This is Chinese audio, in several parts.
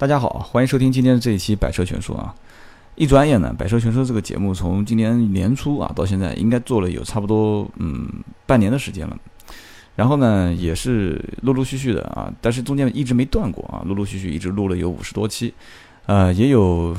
大家好，欢迎收听今天的这一期《百车全说》啊！一转眼呢，《百车全说》这个节目从今年年初啊到现在，应该做了有差不多嗯半年的时间了。然后呢，也是陆陆续续的啊，但是中间一直没断过啊，陆陆续续一直录了有五十多期，呃，也有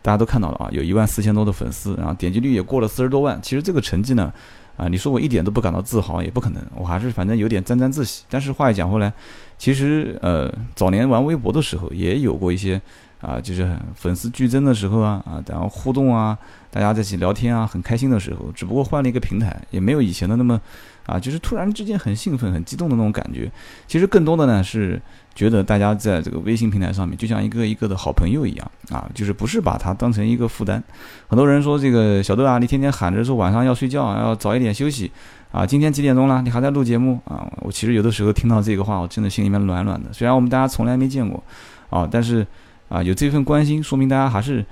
大家都看到了啊，有一万四千多的粉丝，然后点击率也过了四十多万。其实这个成绩呢，啊，你说我一点都不感到自豪，也不可能，我还是反正有点沾沾自喜。但是话又讲回来。其实，呃，早年玩微博的时候也有过一些，啊，就是粉丝剧增的时候啊，啊，然后互动啊，大家在一起聊天啊，很开心的时候。只不过换了一个平台，也没有以前的那么，啊，就是突然之间很兴奋、很激动的那种感觉。其实更多的呢是觉得大家在这个微信平台上面，就像一个一个的好朋友一样，啊，就是不是把它当成一个负担。很多人说这个小豆啊，你天天喊着说晚上要睡觉，要早一点休息。啊，今天几点钟了？你还在录节目啊？我其实有的时候听到这个话，我真的心里面暖暖的。虽然我们大家从来没见过，啊，但是啊，有这份关心，说明大家还是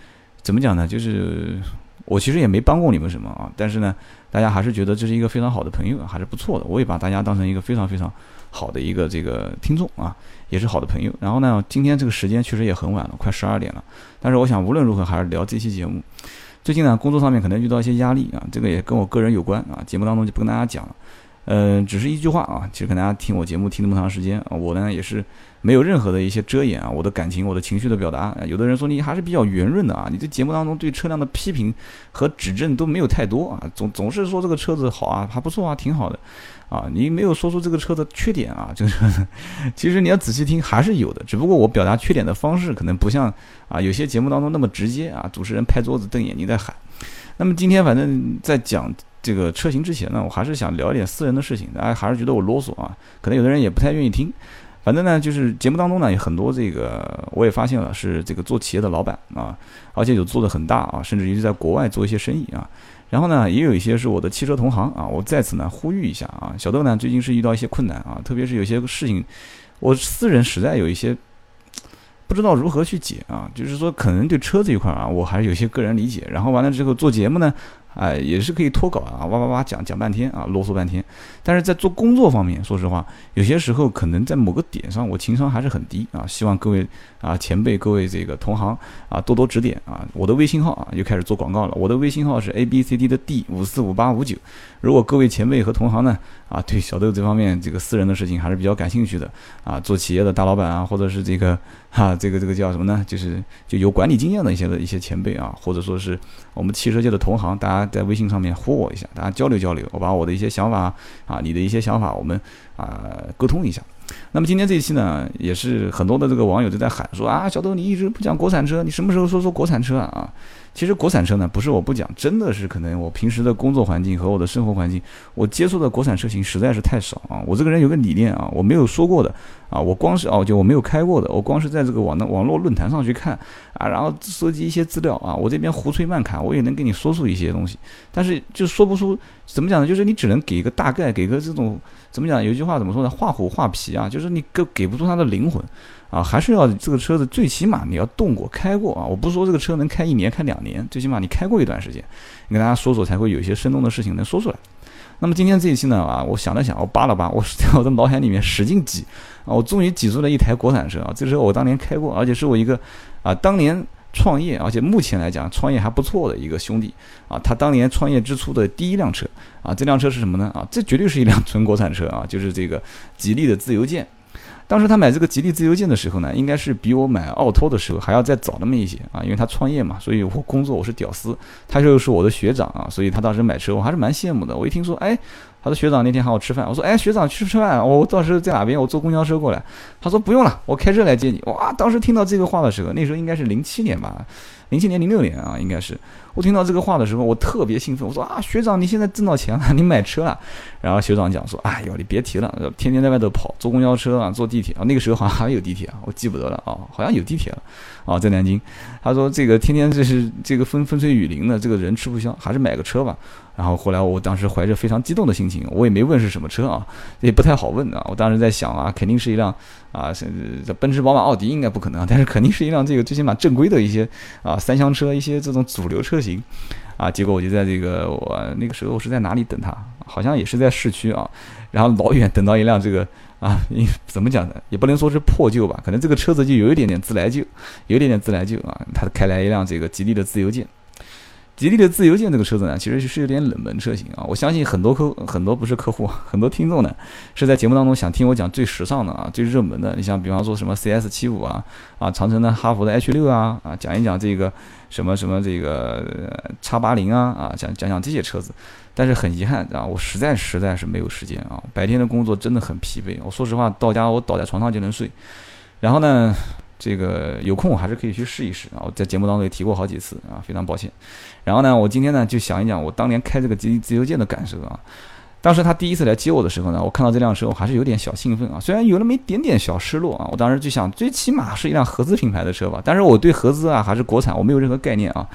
怎么讲呢？就是我其实也没帮过你们什么啊，但是呢，大家还是觉得这是一个非常好的朋友，还是不错的。我也把大家当成一个非常非常好的一个这个听众啊，也是好的朋友。然后呢，今天这个时间确实也很晚了，快十二点了。但是我想无论如何还是聊这期节目。最近呢，工作上面可能遇到一些压力啊，这个也跟我个人有关啊。节目当中就不跟大家讲了，嗯，只是一句话啊。其实跟大家听我节目听那么长时间啊，我呢也是没有任何的一些遮掩啊，我的感情、我的情绪的表达。有的人说你还是比较圆润的啊，你这节目当中对车辆的批评和指正都没有太多啊，总总是说这个车子好啊，还不错啊，挺好的。啊，你没有说出这个车的缺点啊，就是，其实你要仔细听还是有的，只不过我表达缺点的方式可能不像啊有些节目当中那么直接啊，主持人拍桌子瞪眼睛在喊。那么今天反正在讲这个车型之前呢，我还是想聊一点私人的事情，大家还是觉得我啰嗦啊，可能有的人也不太愿意听。反正呢，就是节目当中呢有很多这个，我也发现了是这个做企业的老板啊，而且有做的很大啊，甚至于在国外做一些生意啊。然后呢，也有一些是我的汽车同行啊，我在此呢呼吁一下啊，小豆呢最近是遇到一些困难啊，特别是有些事情，我私人实在有一些不知道如何去解啊，就是说可能对车这一块啊，我还是有些个人理解。然后完了之后做节目呢。哎，也是可以脱稿啊，哇哇哇讲讲半天啊，啰嗦半天。但是在做工作方面，说实话，有些时候可能在某个点上，我情商还是很低啊。希望各位啊前辈、各位这个同行啊多多指点啊。我的微信号啊又开始做广告了，我的微信号是 A B C D 的 D 五四五八五九。如果各位前辈和同行呢啊对小豆这方面这个私人的事情还是比较感兴趣的啊，做企业的大老板啊，或者是这个哈这个这个叫什么呢？就是就有管理经验的一些的一些前辈啊，或者说是我们汽车界的同行，大家。在微信上面呼我一下，大家交流交流，我把我的一些想法啊，你的一些想法，我们啊沟通一下。那么今天这一期呢，也是很多的这个网友都在喊说啊，小豆你一直不讲国产车，你什么时候说说国产车啊？其实国产车呢，不是我不讲，真的是可能我平时的工作环境和我的生活环境，我接触的国产车型实在是太少啊。我这个人有个理念啊，我没有说过的啊，我光是哦，就我没有开过的，我光是在这个网的网络论坛上去看啊，然后收集一些资料啊，我这边胡吹乱侃，我也能给你说出一些东西，但是就说不出怎么讲呢？就是你只能给一个大概，给个这种怎么讲？有一句话怎么说呢？画虎画皮啊，就是你给给不出它的灵魂。啊，还是要这个车子最起码你要动过、开过啊！我不是说这个车能开一年、开两年，最起码你开过一段时间，你跟大家说说才会有一些生动的事情能说出来。那么今天这一期呢，啊，我想了想，我扒了扒，我在 我的脑海里面使劲挤啊，我终于挤出了一台国产车啊！这车我当年开过，而且是我一个啊当年创业，而且目前来讲创业还不错的一个兄弟啊，他当年创业之初的第一辆车啊，这辆车是什么呢？啊，这绝对是一辆纯国产车啊，就是这个吉利的自由舰。当时他买这个吉利自由舰的时候呢，应该是比我买奥拓的时候还要再早那么一些啊，因为他创业嘛，所以我工作我是屌丝，他就是我的学长啊，所以他当时买车我还是蛮羡慕的。我一听说，哎，他说学长那天喊我吃饭，我说，哎，学长去吃饭，我到时候在哪边？我坐公交车过来。他说不用了，我开车来接你。哇，当时听到这个话的时候，那时候应该是零七年吧，零七年零六年啊，应该是。我听到这个话的时候，我特别兴奋。我说啊，学长，你现在挣到钱了，你买车了。然后学长讲说，哎呦，你别提了，天天在外头跑，坐公交车啊，坐地铁啊。那个时候好像还有地铁啊，我记不得了啊，好像有地铁了啊，在南京。他说这个天天这是这个风风吹雨淋的，这个人吃不消，还是买个车吧。然后后来我当时怀着非常激动的心情，我也没问是什么车啊，也不太好问啊。我当时在想啊，肯定是一辆啊，奔驰、宝马、奥迪应该不可能，但是肯定是一辆这个最起码正规的一些啊三厢车，一些这种主流车型，啊，结果我就在这个我那个时候我是在哪里等他，好像也是在市区啊，然后老远等到一辆这个 啊，怎么讲呢？也不能说是破旧吧，可能这个车子就有一点点自来旧，有一点点自来旧啊，他开来一辆这个吉利的自由舰。吉利的自由舰这个车子呢，其实是有点冷门车型啊。我相信很多客很多不是客户，很多听众呢是在节目当中想听我讲最时尚的啊、最热门的。你像比方说什么 CS 七五啊，啊长城的、哈弗的 H 六啊，啊讲一讲这个什么什么这个叉八零啊，啊讲讲讲这些车子。但是很遗憾啊，我实在实在是没有时间啊，白天的工作真的很疲惫。我说实话，到家我倒在床上就能睡。然后呢？这个有空我还是可以去试一试啊！我在节目当中也提过好几次啊，非常抱歉。然后呢，我今天呢就想一讲我当年开这个吉利自由舰的感受啊。当时他第一次来接我的时候呢，我看到这辆车我还是有点小兴奋啊，虽然有那么一点点小失落啊。我当时就想，最起码是一辆合资品牌的车吧。但是我对合资啊还是国产我没有任何概念啊。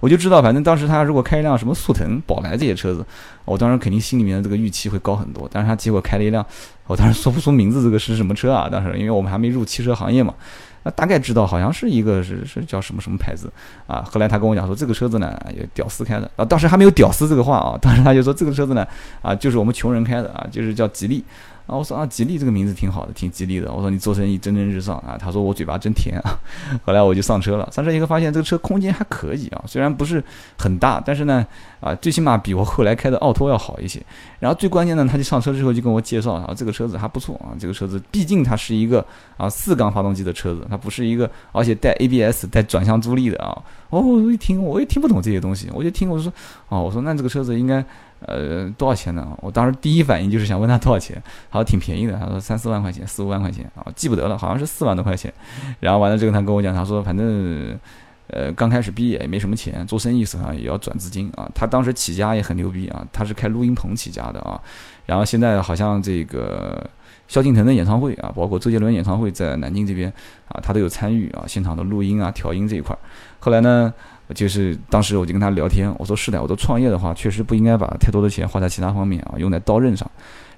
我就知道，反正当时他如果开一辆什么速腾、宝来这些车子，我当时肯定心里面的这个预期会高很多。但是他结果开了一辆，我当时说不出名字，这个是什么车啊？当时因为我们还没入汽车行业嘛。那大概知道好像是一个是是叫什么什么牌子啊？后来他跟我讲说这个车子呢，有屌丝开的啊。当时还没有屌丝这个话啊，当时他就说这个车子呢啊，就是我们穷人开的啊，就是叫吉利。啊，我说啊，吉利这个名字挺好的，挺吉利的。我说你做生意蒸蒸日上啊。他说我嘴巴真甜啊。后来我就上车了，上车以后发现这个车空间还可以啊，虽然不是很大，但是呢，啊，最起码比我后来开的奥拓要好一些。然后最关键呢，他就上车之后就跟我介绍啊，这个车子还不错啊，这个车子毕竟它是一个啊四缸发动机的车子，它不是一个，而且带 ABS 带转向助力的啊。哦，我一听我也听不懂这些东西，我就听我说，哦，我说那这个车子应该。呃，多少钱呢？我当时第一反应就是想问他多少钱，他说挺便宜的，他说三四万块钱，四五万块钱啊，记不得了，好像是四万多块钱。然后完了之后，他跟我讲，他说反正，呃，刚开始毕业也没什么钱，做生意手上也要转资金啊。他当时起家也很牛逼啊，他是开录音棚起家的啊。然后现在好像这个萧敬腾的演唱会啊，包括周杰伦演唱会在南京这边啊，他都有参与啊，现场的录音啊、调音这一块。后来呢？就是当时我就跟他聊天，我说是的，我都创业的话，确实不应该把太多的钱花在其他方面啊，用在刀刃上。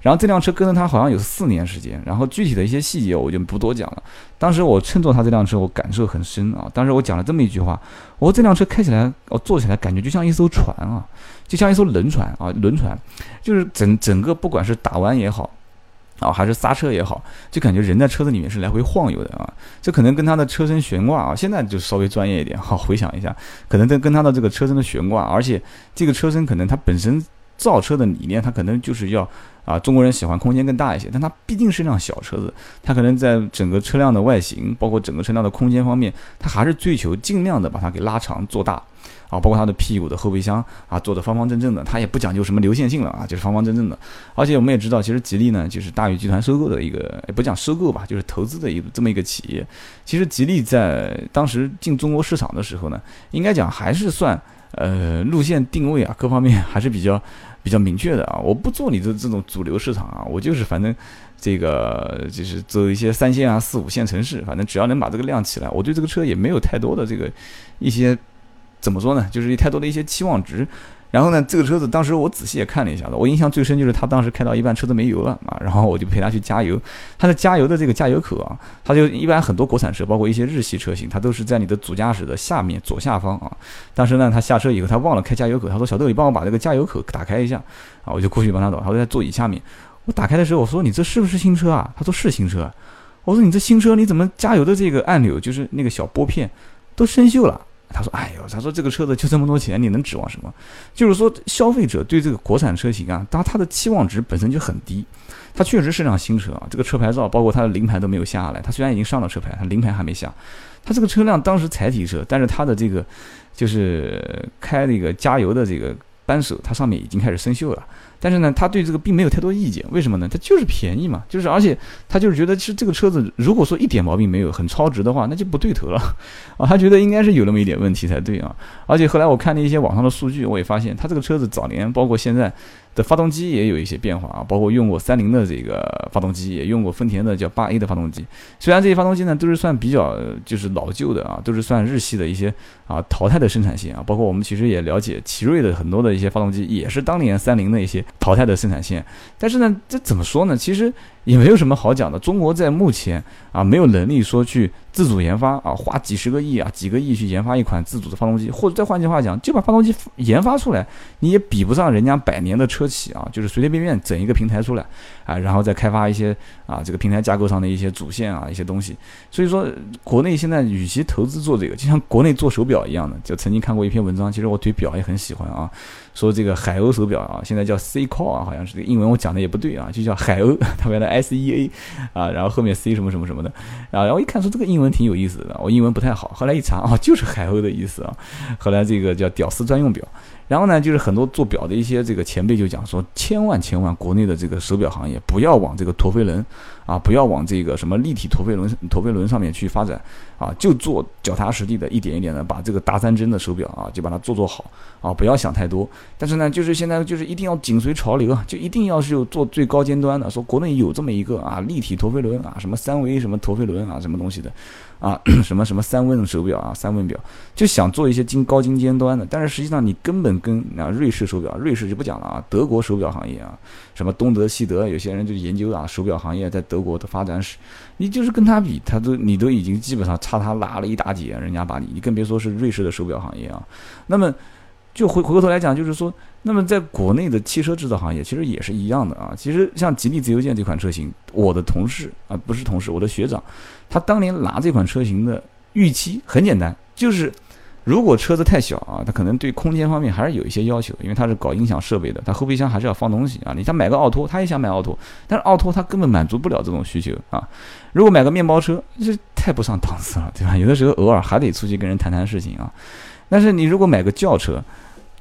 然后这辆车跟着他好像有四年时间，然后具体的一些细节我就不多讲了。当时我乘坐他这辆车，我感受很深啊。当时我讲了这么一句话，我说这辆车开起来，我坐起来感觉就像一艘船啊，就像一艘轮船啊，轮船，就是整整个不管是打弯也好。啊，还是刹车也好，就感觉人在车子里面是来回晃悠的啊。这可能跟它的车身悬挂啊，现在就稍微专业一点。好，回想一下，可能跟跟它的这个车身的悬挂，而且这个车身可能它本身造车的理念，它可能就是要啊，中国人喜欢空间更大一些，但它毕竟是辆小车子，它可能在整个车辆的外形，包括整个车辆的空间方面，它还是追求尽量的把它给拉长做大。啊，包括它的屁股的后备箱啊，做的方方正正的，它也不讲究什么流线性了啊，就是方方正正的。而且我们也知道，其实吉利呢，就是大宇集团收购的一个，也不讲收购吧，就是投资的一这么一个企业。其实吉利在当时进中国市场的时候呢，应该讲还是算呃路线定位啊，各方面还是比较 比较明确的啊。我不做你的这种主流市场啊，我就是反正这个就是走一些三线啊、四五线城市，反正只要能把这个量起来，我对这个车也没有太多的这个一些。怎么说呢？就是太多的一些期望值。然后呢，这个车子当时我仔细也看了一下子，我印象最深就是他当时开到一半车子没油了啊，然后我就陪他去加油。他的加油的这个加油口啊，他就一般很多国产车，包括一些日系车型，它都是在你的主驾驶的下面左下方啊。当时呢，他下车以后他忘了开加油口，他说：“小豆，你帮我把这个加油口打开一下。”啊，我就过去帮他找，他说在座椅下面。我打开的时候，我说：“你这是不是新车啊？”他说：“是新车。”我说：“你这新车你怎么加油的这个按钮就是那个小拨片都生锈了？”他说：“哎呦，他说这个车子就这么多钱，你能指望什么？就是说，消费者对这个国产车型啊，他他的期望值本身就很低。他确实是辆新车啊，这个车牌照包括他的临牌都没有下来。他虽然已经上了车牌，他临牌还没下。他这个车辆当时才提车，但是他的这个就是开这个加油的这个扳手，它上面已经开始生锈了。”但是呢，他对这个并没有太多意见，为什么呢？他就是便宜嘛，就是而且他就是觉得其实这个车子如果说一点毛病没有，很超值的话，那就不对头了 啊。他觉得应该是有那么一点问题才对啊。而且后来我看了一些网上的数据，我也发现他这个车子早年包括现在。的发动机也有一些变化啊，包括用过三菱的这个发动机，也用过丰田的叫八 A 的发动机。虽然这些发动机呢都是算比较就是老旧的啊，都是算日系的一些啊淘汰的生产线啊。包括我们其实也了解奇瑞的很多的一些发动机，也是当年三菱的一些淘汰的生产线。但是呢，这怎么说呢？其实也没有什么好讲的。中国在目前啊，没有能力说去自主研发啊，花几十个亿啊、几个亿去研发一款自主的发动机，或者再换句话讲，就把发动机研发出来，你也比不上人家百年的车企啊，就是随随便便整一个平台出来啊，然后再开发一些啊这个平台架构上的一些主线啊一些东西。所以说，国内现在与其投资做这个，就像国内做手表一样的，就曾经看过一篇文章，其实我对表也很喜欢啊。说这个海鸥手表啊，现在叫 C Core 啊，好像是这个英文我讲的也不对啊，就叫海鸥，它原来 S E A 啊，然后后面 C 什么什么什么的啊，然后一看说这个英文挺有意思的，我英文不太好，后来一查啊，就是海鸥的意思啊，后来这个叫屌丝专用表。然后呢，就是很多做表的一些这个前辈就讲说，千万千万国内的这个手表行业不要往这个陀飞轮啊，不要往这个什么立体陀飞轮陀飞轮上面去发展啊，就做脚踏实地的，一点一点的把这个大三针的手表啊，就把它做做好啊，不要想太多。但是呢，就是现在就是一定要紧随潮流啊，就一定要是有做最高尖端的，说国内有这么一个啊立体陀飞轮啊，什么三维什么陀飞轮啊，什么东西的。啊，什么什么三问手表啊，三问表就想做一些精高精尖端的，但是实际上你根本跟啊瑞士手表，瑞士就不讲了啊，德国手表行业啊，什么东德西德，有些人就研究啊手表行业在德国的发展史，你就是跟他比，他都你都已经基本上差他拉了一大截，人家把你，你更别说是瑞士的手表行业啊。那么就回回过头来讲，就是说，那么在国内的汽车制造行业其实也是一样的啊。其实像吉利自由舰这款车型，我的同事啊不是同事，我的学长。他当年拿这款车型的预期很简单，就是如果车子太小啊，它可能对空间方面还是有一些要求，因为他是搞音响设备的，他后备箱还是要放东西啊。你想买个奥拓，他也想买奥拓，但是奥拓他根本满足不了这种需求啊。如果买个面包车，这太不上档次了，对吧？有的时候偶尔还得出去跟人谈谈事情啊。但是你如果买个轿车，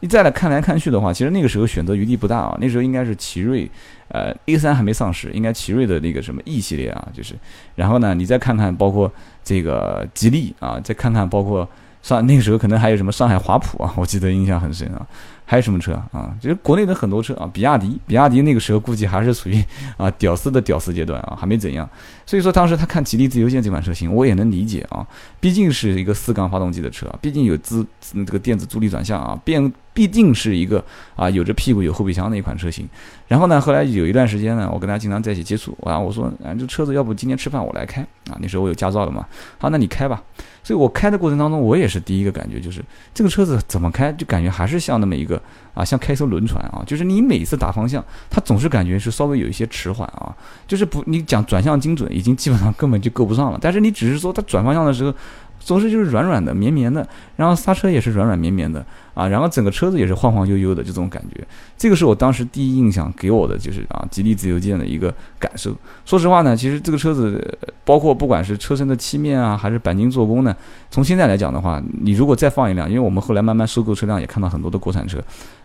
你再来看来看去的话，其实那个时候选择余地不大啊。那时候应该是奇瑞。呃，A 三还没上市，应该奇瑞的那个什么 E 系列啊，就是，然后呢，你再看看包括这个吉利啊，再看看包括上那个时候可能还有什么上海华普啊，我记得印象很深啊。还有什么车啊？就是国内的很多车啊，比亚迪，比亚迪那个时候估计还是属于啊屌丝的屌丝阶段啊，还没怎样。所以说当时他看吉利自由舰这款车型，我也能理解啊，毕竟是一个四缸发动机的车，毕竟有自这个电子助力转向啊，变毕竟是一个啊有着屁股有后备箱的一款车型。然后呢，后来有一段时间呢，我跟他经常在一起接触啊，我说啊这车子要不今天吃饭我来开啊，那时候我有驾照了嘛，好那你开吧。所以我开的过程当中，我也是第一个感觉就是这个车子怎么开，就感觉还是像那么一个。啊，像开艘轮船啊，就是你每次打方向，它总是感觉是稍微有一些迟缓啊，就是不，你讲转向精准，已经基本上根本就够不上了。但是你只是说它转方向的时候。总是就是软软的、绵绵的，然后刹车也是软软绵绵的啊，然后整个车子也是晃晃悠悠的这种感觉，这个是我当时第一印象给我的，就是啊，吉利自由舰的一个感受。说实话呢，其实这个车子包括不管是车身的漆面啊，还是钣金做工呢，从现在来讲的话，你如果再放一辆，因为我们后来慢慢收购车辆也看到很多的国产车。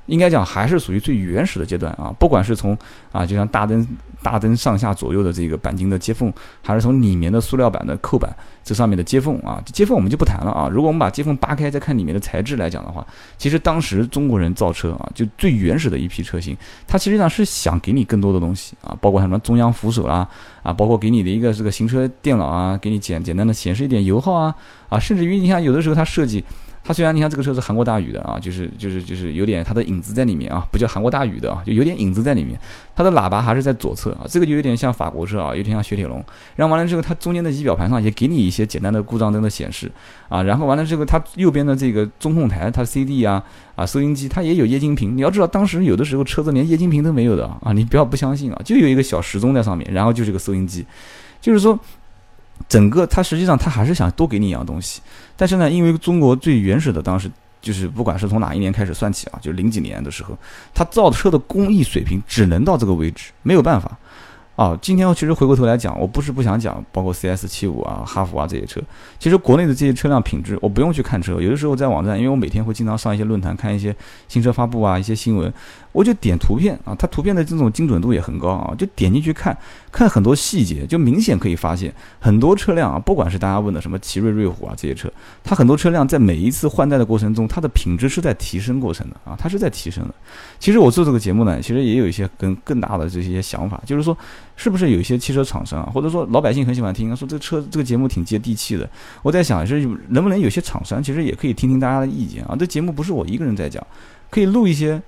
应该讲还是属于最原始的阶段啊，不管是从啊，就像大灯、大灯上下左右的这个钣金的接缝，还是从里面的塑料板的扣板这上面的接缝啊，接缝我们就不谈了啊。如果我们把接缝扒开再看里面的材质来讲的话，其实当时中国人造车啊，就最原始的一批车型，它其实上是想给你更多的东西啊，包括什么中央扶手啦，啊，包括给你的一个这个行车电脑啊，给你简简单的显示一点油耗啊，啊，甚至于你看有的时候它设计。它虽然你看这个车是韩国大宇的啊，就是就是就是有点它的影子在里面啊，不叫韩国大宇的啊，就有点影子在里面。它的喇叭还是在左侧啊，这个就有点像法国车啊，有点像雪铁龙。然后完了之后，它中间的仪表盘上也给你一些简单的故障灯的显示啊。然后完了之后，它右边的这个中控台，它 CD 啊啊收音机，它也有液晶屏。你要知道，当时有的时候车子连液晶屏都没有的啊，你不要不相信啊，就有一个小时钟在上面，然后就是个收音机，就是说。整个它实际上它还是想多给你一样东西，但是呢，因为中国最原始的当时就是不管是从哪一年开始算起啊，就零几年的时候，它造车的工艺水平只能到这个位置，没有办法。啊，今天我其实回过头来讲，我不是不想讲，包括 CS 七五啊、哈弗啊这些车，其实国内的这些车辆品质，我不用去看车，有的时候在网站，因为我每天会经常上一些论坛，看一些新车发布啊、一些新闻。我就点图片啊，它图片的这种精准度也很高啊，就点进去看，看很多细节，就明显可以发现很多车辆啊，不管是大家问的什么奇瑞瑞虎啊这些车，它很多车辆在每一次换代的过程中，它的品质是在提升过程的啊，它是在提升的。其实我做这个节目呢，其实也有一些更更大的这些想法，就是说，是不是有一些汽车厂商啊，或者说老百姓很喜欢听，说这车这个节目挺接地气的。我在想是能不能有些厂商其实也可以听听大家的意见啊，这节目不是我一个人在讲，可以录一些。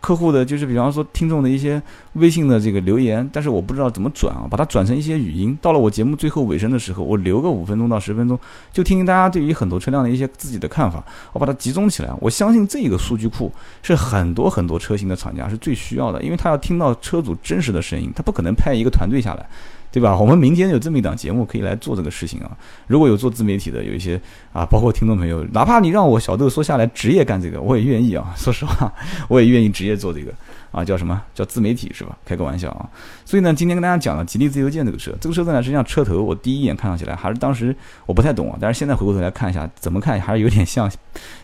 客户的就是比方说听众的一些微信的这个留言，但是我不知道怎么转啊，把它转成一些语音。到了我节目最后尾声的时候，我留个五分钟到十分钟，就听听大家对于很多车辆的一些自己的看法，我把它集中起来。我相信这个数据库是很多很多车型的厂家是最需要的，因为他要听到车主真实的声音，他不可能派一个团队下来。对吧？我们明天有这么一档节目可以来做这个事情啊。如果有做自媒体的，有一些啊，包括听众朋友，哪怕你让我小豆说下来职业干这个，我也愿意啊。说实话，我也愿意职业做这个。啊，叫什么叫自媒体是吧？开个玩笑啊！所以呢，今天跟大家讲了吉利自由舰这个车，这个车子呢，实际上车头我第一眼看上起来还是当时我不太懂啊，但是现在回过头来看一下，怎么看还是有点像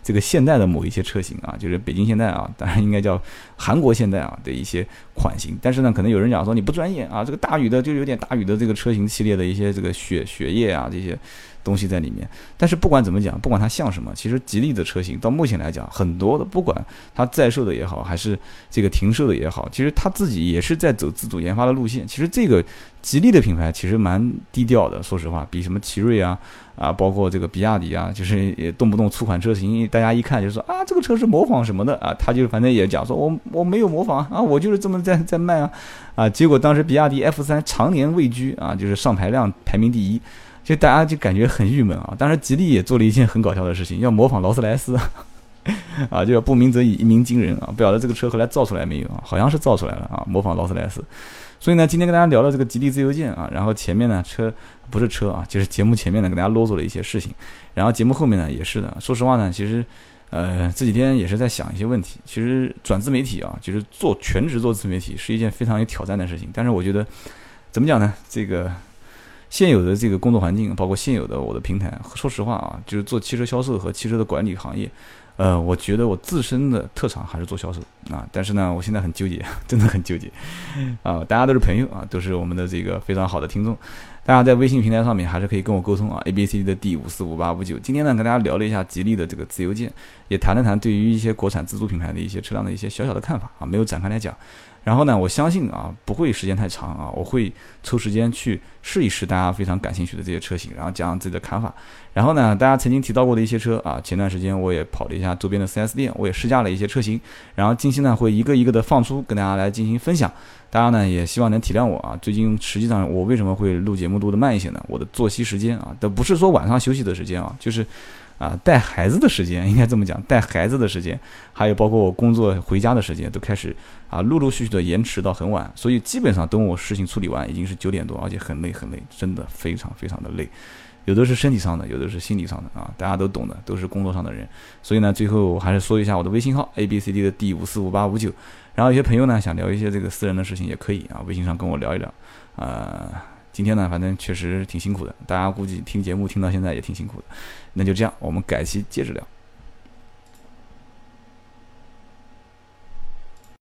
这个现代的某一些车型啊，就是北京现代啊，当然应该叫韩国现代啊的一些款型。但是呢，可能有人讲说你不专业啊，这个大宇的就有点大宇的这个车型系列的一些这个血血液啊这些。东西在里面，但是不管怎么讲，不管它像什么，其实吉利的车型到目前来讲，很多的不管它在售的也好，还是这个停售的也好，其实它自己也是在走自主研发的路线。其实这个吉利的品牌其实蛮低调的，说实话，比什么奇瑞啊啊，包括这个比亚迪啊，就是也动不动出款车型，大家一看就说啊，这个车是模仿什么的啊，他就反正也讲说我我没有模仿啊，我就是这么在在卖啊啊，结果当时比亚迪 F 三常年位居啊，就是上牌量排名第一。就大家就感觉很郁闷啊！当时吉利也做了一件很搞笑的事情，要模仿劳斯莱斯，啊，就要不鸣则已，一鸣惊人啊！不晓得这个车后来造出来没有啊？好像是造出来了啊，模仿劳斯莱斯。所以呢，今天跟大家聊聊这个吉利自由舰啊，然后前面呢车不是车啊，就是节目前面呢给大家啰嗦了一些事情，然后节目后面呢也是的。说实话呢，其实呃这几天也是在想一些问题。其实转自媒体啊，就是做全职做自媒体是一件非常有挑战的事情。但是我觉得怎么讲呢？这个。现有的这个工作环境，包括现有的我的平台，说实话啊，就是做汽车销售和汽车的管理行业，呃，我觉得我自身的特长还是做销售啊。但是呢，我现在很纠结，真的很纠结啊。大家都是朋友啊，都是我们的这个非常好的听众，大家在微信平台上面还是可以跟我沟通啊。A B C D 的 D 五四五八五九，今天呢跟大家聊了一下吉利的这个自由舰，也谈了谈对于一些国产自主品牌的一些车辆的一些小小的看法啊，没有展开来讲。然后呢，我相信啊，不会时间太长啊，我会抽时间去试一试大家非常感兴趣的这些车型，然后讲讲自己的看法。然后呢，大家曾经提到过的一些车啊，前段时间我也跑了一下周边的 4S 店，我也试驾了一些车型。然后近期呢，会一个一个的放出，跟大家来进行分享。大家呢也希望能体谅我啊，最近实际上我为什么会录节目录的慢一些呢？我的作息时间啊，都不是说晚上休息的时间啊，就是。啊，带孩子的时间应该这么讲，带孩子的时间，还有包括我工作回家的时间，都开始啊，陆陆续续的延迟到很晚，所以基本上等我事情处理完，已经是九点多，而且很累很累，真的非常非常的累，有的是身体上的，有的是心理上的啊，大家都懂的，都是工作上的人，所以呢，最后我还是说一下我的微信号 a b c d 的 d 五四五八五九，然后有些朋友呢想聊一些这个私人的事情也可以啊，微信上跟我聊一聊，啊。今天呢，反正确实挺辛苦的，大家估计听节目听到现在也挺辛苦的，那就这样，我们改期接着聊。